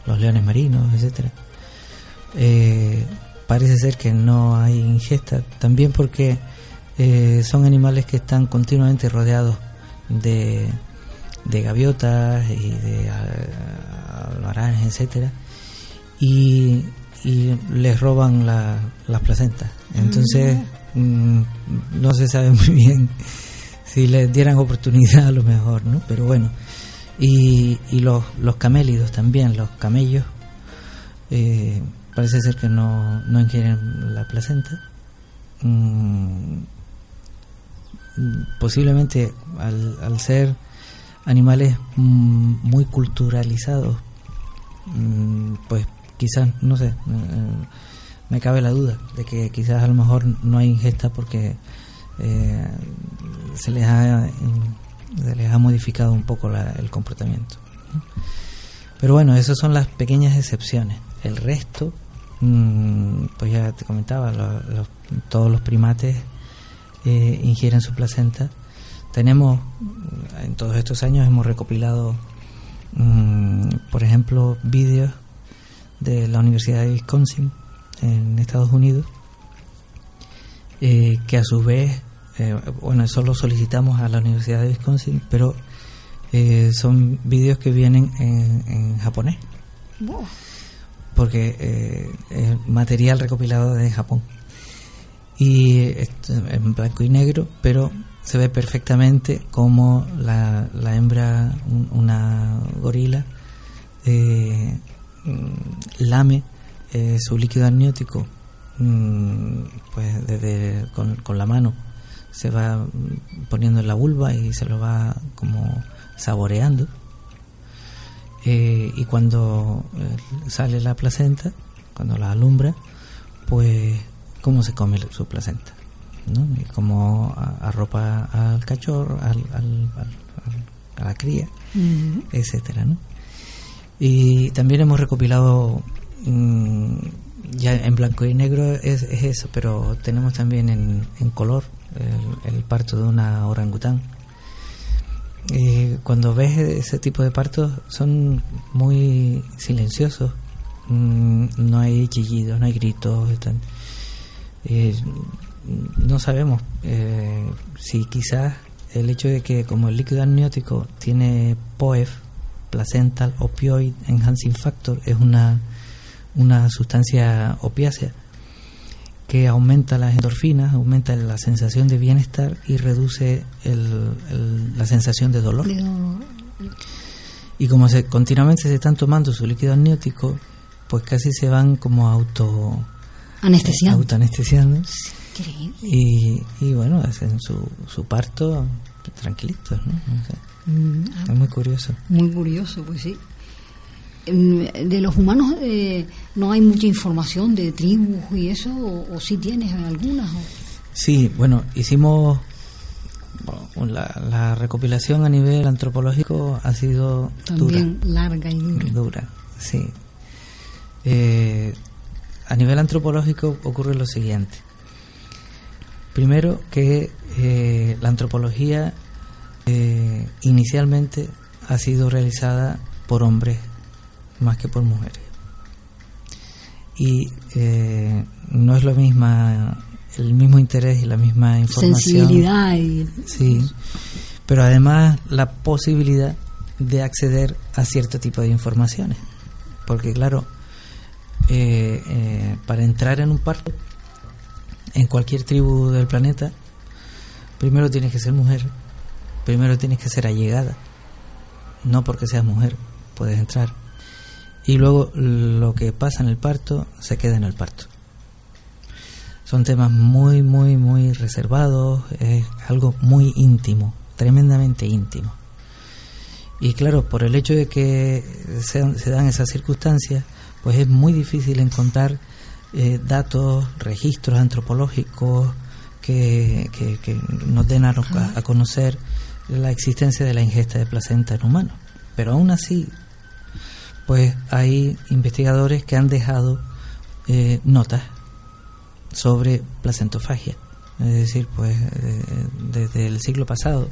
los leones marinos, etcétera, eh, parece ser que no hay ingesta. También porque eh, son animales que están continuamente rodeados de, de gaviotas y de albaranes, etcétera, y, y les roban las placentas. Entonces, mm. Mm, no se sabe muy bien si les dieran oportunidad a lo mejor, ¿no? Pero bueno, y, y los, los camélidos también, los camellos, eh, parece ser que no, no ingieren la placenta. Mm, posiblemente al, al ser animales mm, muy culturalizados, mm, pues quizás, no sé, eh, me cabe la duda de que quizás a lo mejor no hay ingesta porque eh, se, les ha, se les ha modificado un poco el comportamiento. Pero bueno, esas son las pequeñas excepciones. El resto, mm, pues ya te comentaba, todos los primates eh, ingieren su placenta. Tenemos, en todos estos años hemos recopilado, mm, por ejemplo, vídeos de la Universidad de Wisconsin en Estados Unidos, eh, que a su vez eh, bueno, eso lo solicitamos a la Universidad de Wisconsin, pero eh, son vídeos que vienen en, japonés. Porque eh, es material recopilado de Japón. Y en blanco y negro, pero se ve perfectamente como la, la hembra, una gorila, eh, lame su líquido amniótico mm, pues desde con, con la mano se va poniendo en la vulva y se lo va como saboreando. Eh, y cuando eh, sale la placenta, cuando la alumbra, pues cómo se come su placenta, ¿no? Y cómo arropa al cachorro, al, a la cría, etcétera, ¿no? Y también hemos recopilado mm, ya en blanco y negro es, eso, pero tenemos también en, color el, parto de una orangután. Y cuando ves ese tipo de partos son muy silenciosos, mm, no hay chillidos, no hay gritos. no sabemos eh, si quizás el hecho de que como el líquido amniótico tiene POEF, placental opioid enhancing factor, es una, una sustancia opiácea, que aumenta las endorfinas, aumenta la sensación de bienestar y reduce la sensación de dolor. Y como se, continuamente se están tomando su líquido amniótico, pues casi se van como auto anestesiando. anestesiando. Y, y, bueno, hacen su, su parto tranquilitos, ¿no? Mm, ah. es muy curioso. Muy curioso, pues sí de los humanos eh, no hay mucha información de tribus y eso, o, si tienes algunas. Sí, bueno, hicimos la, recopilación a nivel antropológico ha sido también larga y dura. Dura, sí. Eh, a nivel antropológico ocurre lo siguiente. Primero que eh, la antropología inicialmente ha sido realizada por hombres más que por mujeres. Y eh, no es lo misma el mismo interés y la misma información. Sensibilidad y... Sí, pero además la posibilidad de acceder a cierto tipo de informaciones. Porque claro, eh, eh, para entrar en un parto, en cualquier tribu del planeta, primero tienes que ser mujer, primero tienes que ser allegada. No porque seas mujer puedes entrar y luego lo que pasa en el parto se queda en el parto. Son temas muy, muy, muy reservados, es algo muy íntimo, tremendamente íntimo. Y claro, por el hecho de que se, dan esas circunstancias, pues es muy difícil encontrar eh, datos, registros antropológicos que, que, nos den a, a, conocer la existencia de la ingesta de placenta en humanos. Pero aún así, pues hay investigadores que han dejado eh, notas sobre placentofagia. Es decir, pues eh, desde el siglo pasado.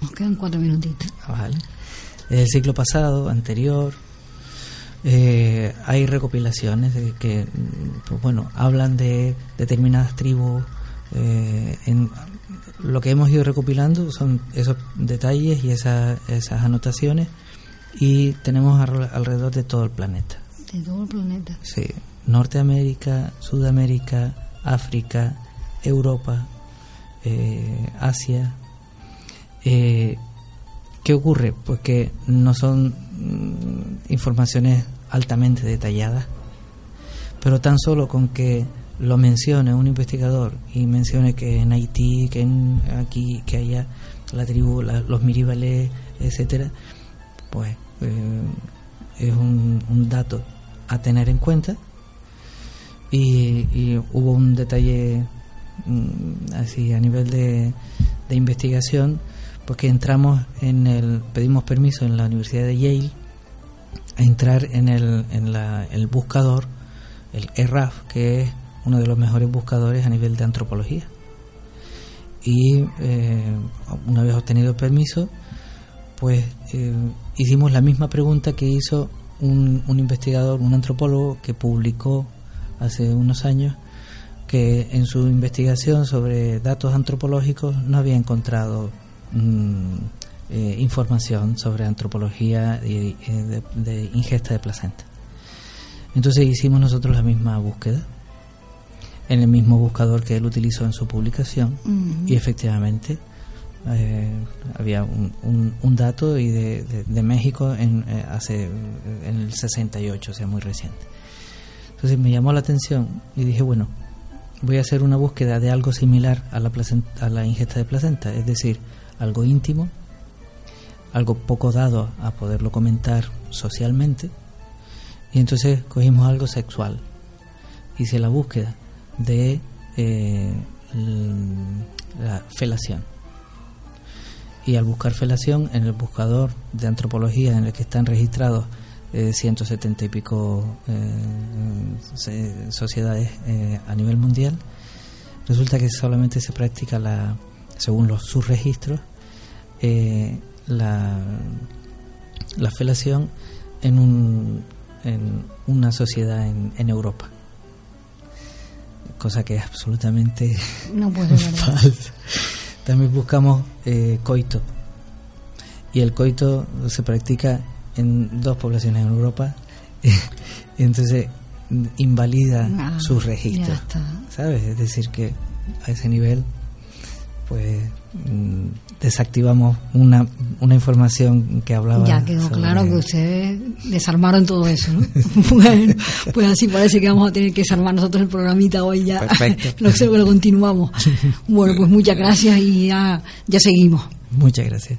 Nos quedan cuatro minutitos. Ah, vale. Desde el siglo pasado, anterior, eh, hay recopilaciones de que, pues, bueno, hablan de determinadas tribus. en, lo que hemos ido recopilando son esos detalles y esas anotaciones y tenemos alrededor de todo el planeta. De todo el planeta. Sí, Norteamérica, Sudamérica, África, Europa, eh, Asia. Eh, ¿Qué ocurre? Pues que no son mm, informaciones altamente detalladas, pero tan solo con que lo mencione un investigador y mencione que en Haití, que en aquí, que haya la tribu, los miribales, etcétera, pues eh, es un, dato a tener en cuenta. Y, hubo un detalle mm, así a nivel de, investigación porque entramos en el pedimos permiso en la Universidad de Yale a entrar en el, en la, el buscador el ERAF que es uno de los mejores buscadores a nivel de antropología. Y eh, una vez obtenido permiso pues eh, hicimos la misma pregunta que hizo un, investigador, un antropólogo que publicó hace unos años, porque en su investigación sobre datos antropológicos no había encontrado mm, eh, información sobre antropología y, eh, de, ingesta de placenta. Entonces hicimos nosotros la misma búsqueda en el mismo buscador que él utilizó en su publicación y efectivamente eh, había un, un, dato y de, de, México en, hace en el 68, o sea, muy reciente. Entonces me llamó la atención y dije, bueno, voy a hacer una búsqueda de algo similar a la, a la ingesta de placenta, es decir, algo íntimo, algo poco dado a poderlo comentar socialmente, y entonces cogimos algo sexual. Hice la búsqueda de eh, la felación. Y al buscar felación en el buscador de antropología en el que están registrados 170 y pico eh, sociedades eh, a nivel mundial. Resulta que solamente se practica, la, según los subregistros, eh, la, la felación en, un, en una sociedad en, en Europa. Cosa que es absolutamente no falsa. También buscamos coito. Y el coito se practica en dos poblaciones en Europa. Y entonces invalida ah, sus registros sabes es decir que a ese nivel pues mm, desactivamos una, una información que hablaba ya quedó claro que ustedes desarmaron todo eso ¿no? bueno pues así parece que vamos a tener que desarmar nosotros el programita hoy ya. Perfecto. Lo, lo continuamos. Bueno pues muchas gracias y ya, ya seguimos. Muchas gracias